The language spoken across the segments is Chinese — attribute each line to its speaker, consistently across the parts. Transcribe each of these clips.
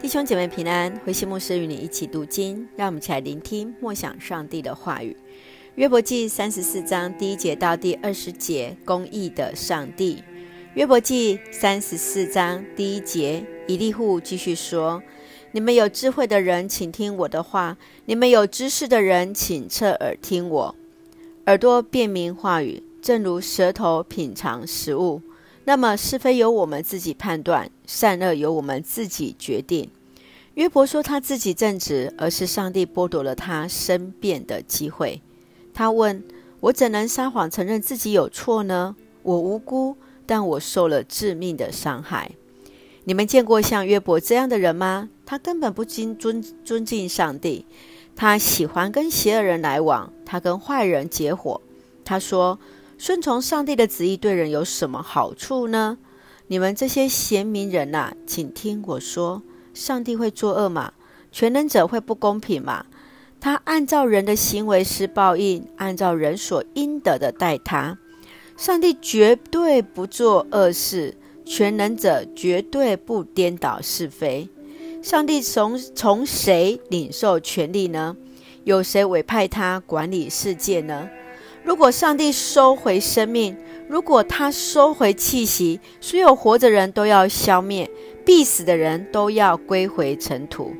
Speaker 1: 弟兄姐妹平安，慧馨牧师与你一起读经，让我们一起来聆听默想上帝的话语。约伯记三十四章第一节到第二十节，公义的上帝。约伯记三十四章第一节，以利户继续说：“你们有智慧的人，请听我的话；你们有知识的人，请侧耳听我。耳朵辨明话语，正如舌头品尝食物。”那么是非由我们自己判断，善恶由我们自己决定。约伯说他自己正直，而是上帝剥夺了他申辩的机会。他问：“我怎能撒谎承认自己有错呢？我无辜，但我受了致命的伤害。”你们见过像约伯这样的人吗？他根本不敬尊尊敬上帝，他喜欢跟邪恶人来往，他跟坏人结伙。他说。顺从上帝的旨意对人有什么好处呢？你们这些贤明人呐、啊，请听我说：上帝会作恶吗？全能者会不公平吗？他按照人的行为施报应，按照人所应得的待他。上帝绝对不做恶事，全能者绝对不颠倒是非。上帝从从谁领受权力呢？有谁委派他管理世界呢？如果上帝收回生命，如果他收回气息，所有活着人都要消灭，必死的人都要归回尘土。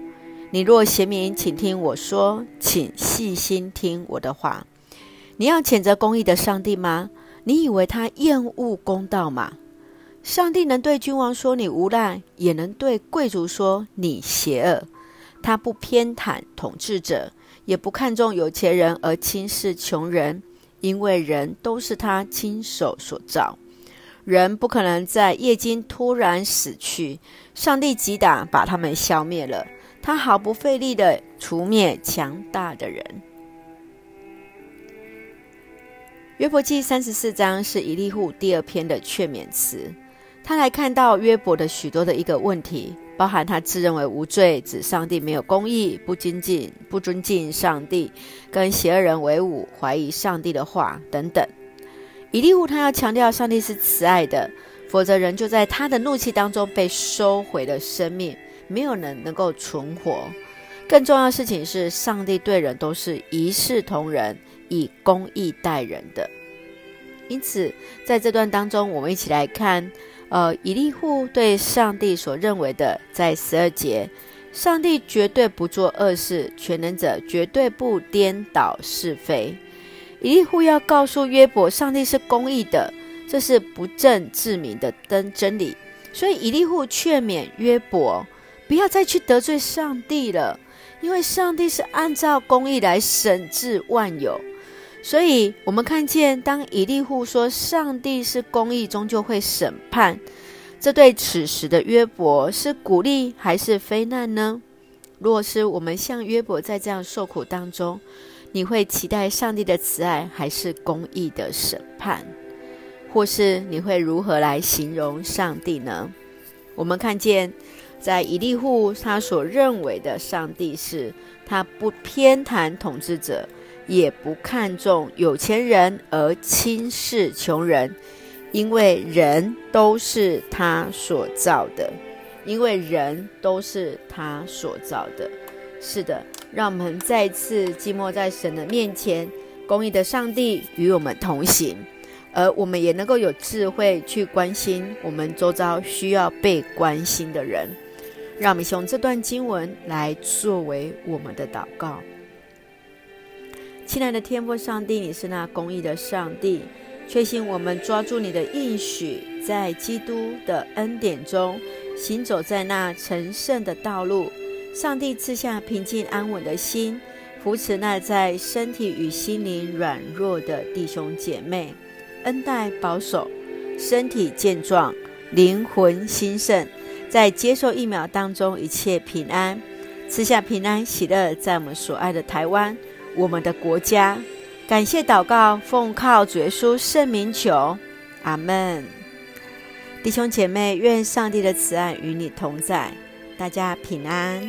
Speaker 1: 你若贤明，请听我说，请细心听我的话。你要谴责公义的上帝吗？你以为他厌恶公道吗？上帝能对君王说你无赖，也能对贵族说你邪恶。他不偏袒统治者，也不看重有钱人而轻视穷人。因为人都是他亲手所造，人不可能在夜间突然死去，上帝击打把他们消灭了，他毫不费力地除灭强大的人。约伯记三十四章是以利户第二篇的劝勉词，他来看到约伯的许多的一个问题。包含他自认为无罪，指上帝没有公义，不尊敬、不尊敬上帝，跟邪恶人为伍，怀疑上帝的话等等。以利户他要强调上帝是慈爱的，否则人就在他的怒气当中被收回了生命，没有人能够存活。更重要的事情是，上帝对人都是一视同仁，以公义待人的。因此，在这段当中，我们一起来看。呃，以利户对上帝所认为的，在十二节，上帝绝对不做恶事，全能者绝对不颠倒是非。以利户要告诉约伯，上帝是公义的，这是不正自明的真真理。所以以利户劝勉约伯，不要再去得罪上帝了，因为上帝是按照公义来审治万有。所以，我们看见，当以利户说上帝是公义，终究会审判，这对此时的约伯是鼓励还是非难呢？若是我们像约伯在这样受苦当中，你会期待上帝的慈爱还是公义的审判？或是你会如何来形容上帝呢？我们看见，在以利户他所认为的上帝是，他不偏袒统治者。也不看重有钱人而轻视穷人，因为人都是他所造的，因为人都是他所造的。是的，让我们再次寂寞在神的面前，公义的上帝与我们同行，而我们也能够有智慧去关心我们周遭需要被关心的人。让我们用这段经文来作为我们的祷告。亲爱的天父上帝，你是那公义的上帝，确信我们抓住你的应许，在基督的恩典中行走在那成圣的道路。上帝赐下平静安稳的心，扶持那在身体与心灵软弱的弟兄姐妹，恩待保守，身体健壮，灵魂兴盛，在接受疫苗当中一切平安，赐下平安喜乐，在我们所爱的台湾。我们的国家，感谢祷告，奉靠主耶稣圣名求，阿门。弟兄姐妹，愿上帝的慈爱与你同在，大家平安。